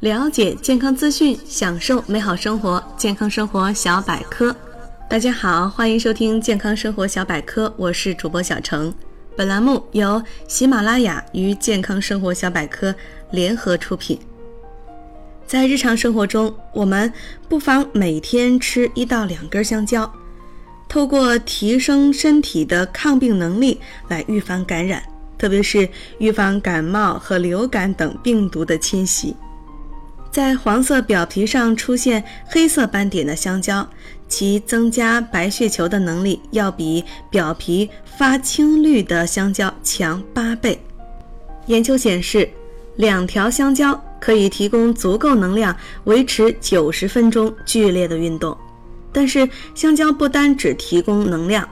了解健康资讯，享受美好生活。健康生活小百科，大家好，欢迎收听健康生活小百科，我是主播小程。本栏目由喜马拉雅与健康生活小百科联合出品。在日常生活中，我们不妨每天吃一到两根香蕉，透过提升身体的抗病能力来预防感染。特别是预防感冒和流感等病毒的侵袭，在黄色表皮上出现黑色斑点的香蕉，其增加白血球的能力要比表皮发青绿的香蕉强八倍。研究显示，两条香蕉可以提供足够能量维持九十分钟剧烈的运动。但是，香蕉不单只提供能量。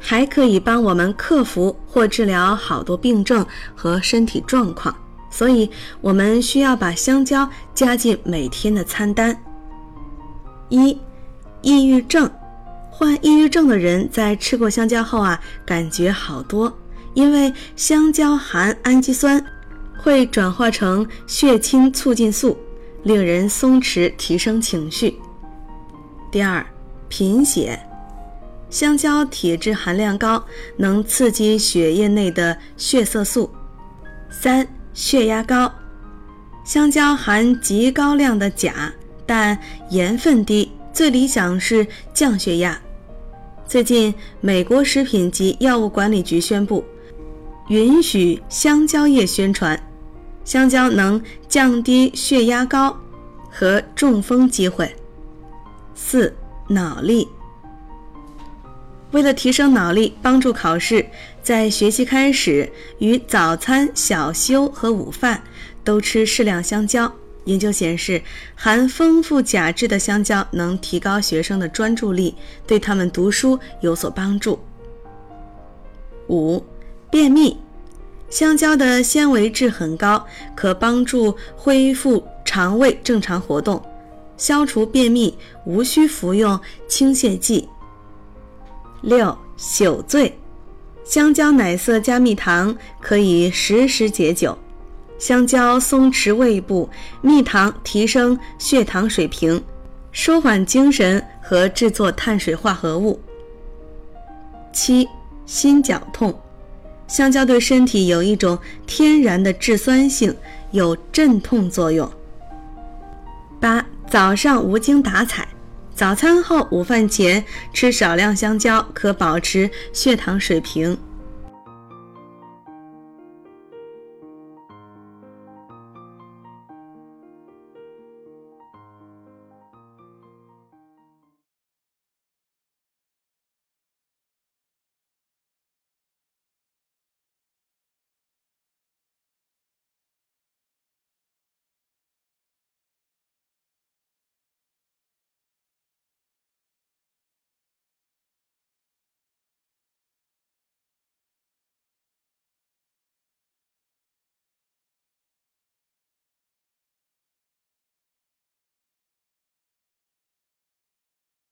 还可以帮我们克服或治疗好多病症和身体状况，所以我们需要把香蕉加进每天的餐单。一、抑郁症，患抑郁症的人在吃过香蕉后啊，感觉好多，因为香蕉含氨基酸，会转化成血清促进素，令人松弛，提升情绪。第二，贫血。香蕉铁质含量高，能刺激血液内的血色素。三、血压高，香蕉含极高量的钾，但盐分低，最理想是降血压。最近，美国食品及药物管理局宣布，允许香蕉叶宣传，香蕉能降低血压高和中风机会。四、脑力。为了提升脑力，帮助考试，在学习开始与早餐、小休和午饭都吃适量香蕉。研究显示，含丰富钾质的香蕉能提高学生的专注力，对他们读书有所帮助。五、便秘，香蕉的纤维质很高，可帮助恢复肠胃正常活动，消除便秘，无需服用清泻剂。六宿醉，香蕉奶色加蜜糖可以实时解酒。香蕉松弛胃部，蜜糖提升血糖水平，舒缓精神和制作碳水化合物。七心绞痛，香蕉对身体有一种天然的致酸性，有镇痛作用。八早上无精打采。早餐后、午饭前吃少量香蕉，可保持血糖水平。